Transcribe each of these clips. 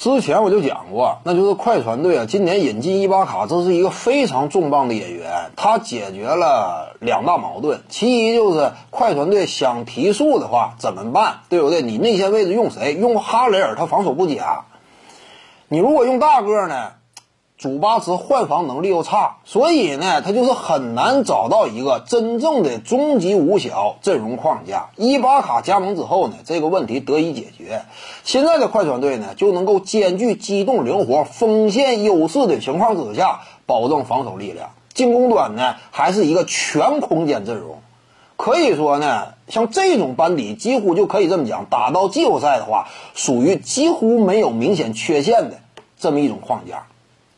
之前我就讲过，那就是快船队啊，今年引进伊巴卡，这是一个非常重磅的演员，他解决了两大矛盾。其一就是快船队想提速的话怎么办，对不对？你内线位置用谁？用哈雷尔，他防守不假。你如果用大个呢？主巴茨换防能力又差，所以呢，他就是很难找到一个真正的终极五小阵容框架。伊巴卡加盟之后呢，这个问题得以解决。现在的快船队呢，就能够兼具机动灵活、锋线优势的情况之下，保证防守力量。进攻端呢，还是一个全空间阵容。可以说呢，像这种班底，几乎就可以这么讲，打到季后赛的话，属于几乎没有明显缺陷的这么一种框架。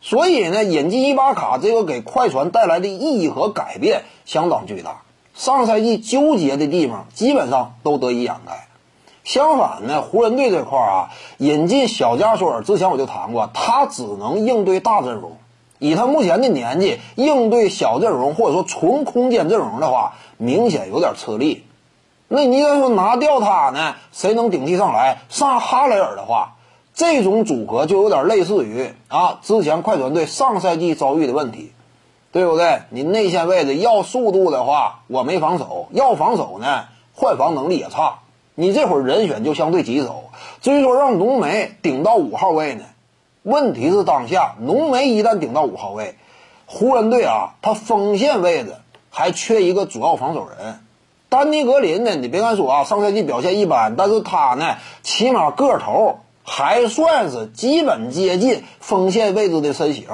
所以呢，引进伊巴卡这个给快船带来的意义和改变相当巨大。上赛季纠结的地方基本上都得以掩盖。相反呢，湖人队这块啊，引进小加索尔之前我就谈过，他只能应对大阵容。以他目前的年纪，应对小阵容或者说纯空间阵容的话，明显有点吃力。那你要说拿掉他呢，谁能顶替上来？上哈雷尔的话。这种组合就有点类似于啊，之前快船队上赛季遭遇的问题，对不对？你内线位置要速度的话，我没防守；要防守呢，换防能力也差。你这会儿人选就相对棘手。至于说让浓眉顶到五号位呢，问题是当下浓眉一旦顶到五号位，湖人队啊，他锋线位置还缺一个主要防守人。丹尼格林呢，你别看说啊，上赛季表现一般，但是他呢，起码个头。还算是基本接近锋线位置的身形，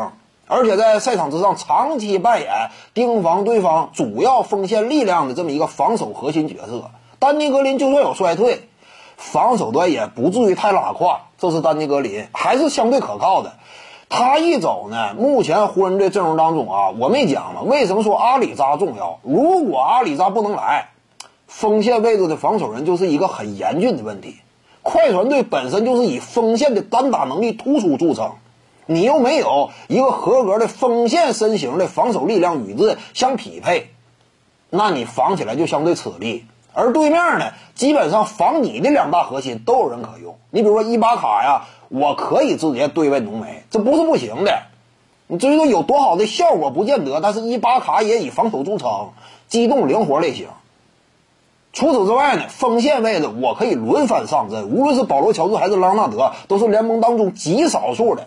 而且在赛场之上长期扮演盯防对方主要锋线力量的这么一个防守核心角色。丹尼格林就算有衰退，防守端也不至于太拉胯。这是丹尼格林还是相对可靠的。他一走呢，目前湖人队阵容当中啊，我没讲嘛？为什么说阿里扎重要？如果阿里扎不能来，锋线位置的防守人就是一个很严峻的问题。快船队本身就是以锋线的单打能力突出著称，你又没有一个合格的锋线身形的防守力量与之相匹配，那你防起来就相对吃力。而对面呢，基本上防你的两大核心都有人可用。你比如说伊巴卡呀，我可以直接对位浓眉，这不是不行的。你至于说有多好的效果不见得，但是伊巴卡也以防守著称，机动灵活类型。除此之外呢，锋线位置我可以轮番上阵，无论是保罗·乔治还是朗纳德，都是联盟当中极少数的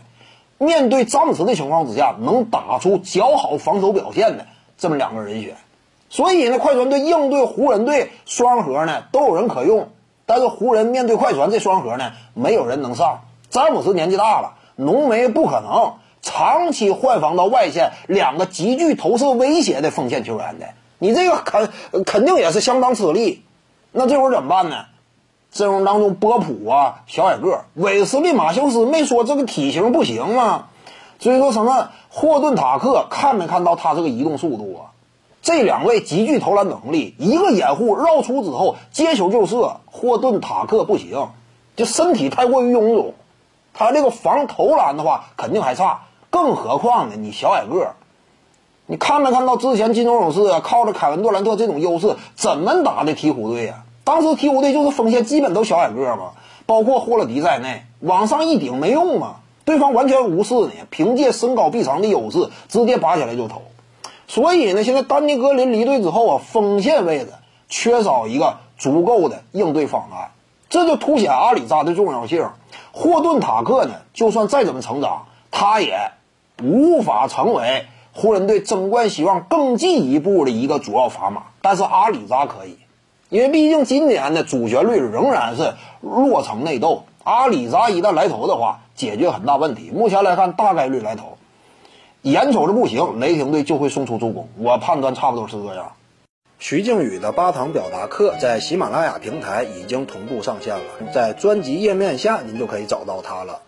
面对詹姆斯的情况之下能打出较好防守表现的这么两个人选。所以呢，快船队应对湖人队双核呢都有人可用，但是湖人面对快船这双核呢，没有人能上。詹姆斯年纪大了，浓眉不可能长期换防到外线两个极具投射威胁的锋线球员的。你这个肯肯定也是相当吃力，那这会儿怎么办呢？阵容当中波普啊，小矮个，韦斯利马修斯没说这个体型不行吗？所以说什么霍顿塔克看没看到他这个移动速度啊？这两位极具投篮能力，一个掩护绕出之后接球就射，霍顿塔克不行，就身体太过于臃肿，他这个防投篮的话肯定还差，更何况呢，你小矮个。你看没看到之前金州勇士啊，靠着凯文杜兰特这种优势怎么打的鹈鹕队呀？当时鹈鹕队就是锋线基本都小矮个嘛，包括霍勒迪在内，往上一顶没用嘛，对方完全无视你，凭借身高臂长的优势直接拔起来就投。所以呢，现在丹尼格林离队之后啊，锋线位置缺少一个足够的应对方案，这就凸显阿里扎的重要性。霍顿塔克呢，就算再怎么成长，他也无法成为。湖人队争冠希望更进一步的一个主要砝码，但是阿里扎可以，因为毕竟今年的主旋律仍然是落成内斗。阿里扎一旦来投的话，解决很大问题。目前来看，大概率来投，眼瞅着不行，雷霆队就会送出助攻。我判断差不多是这样。徐静宇的八堂表达课在喜马拉雅平台已经同步上线了，在专辑页面下您就可以找到它了。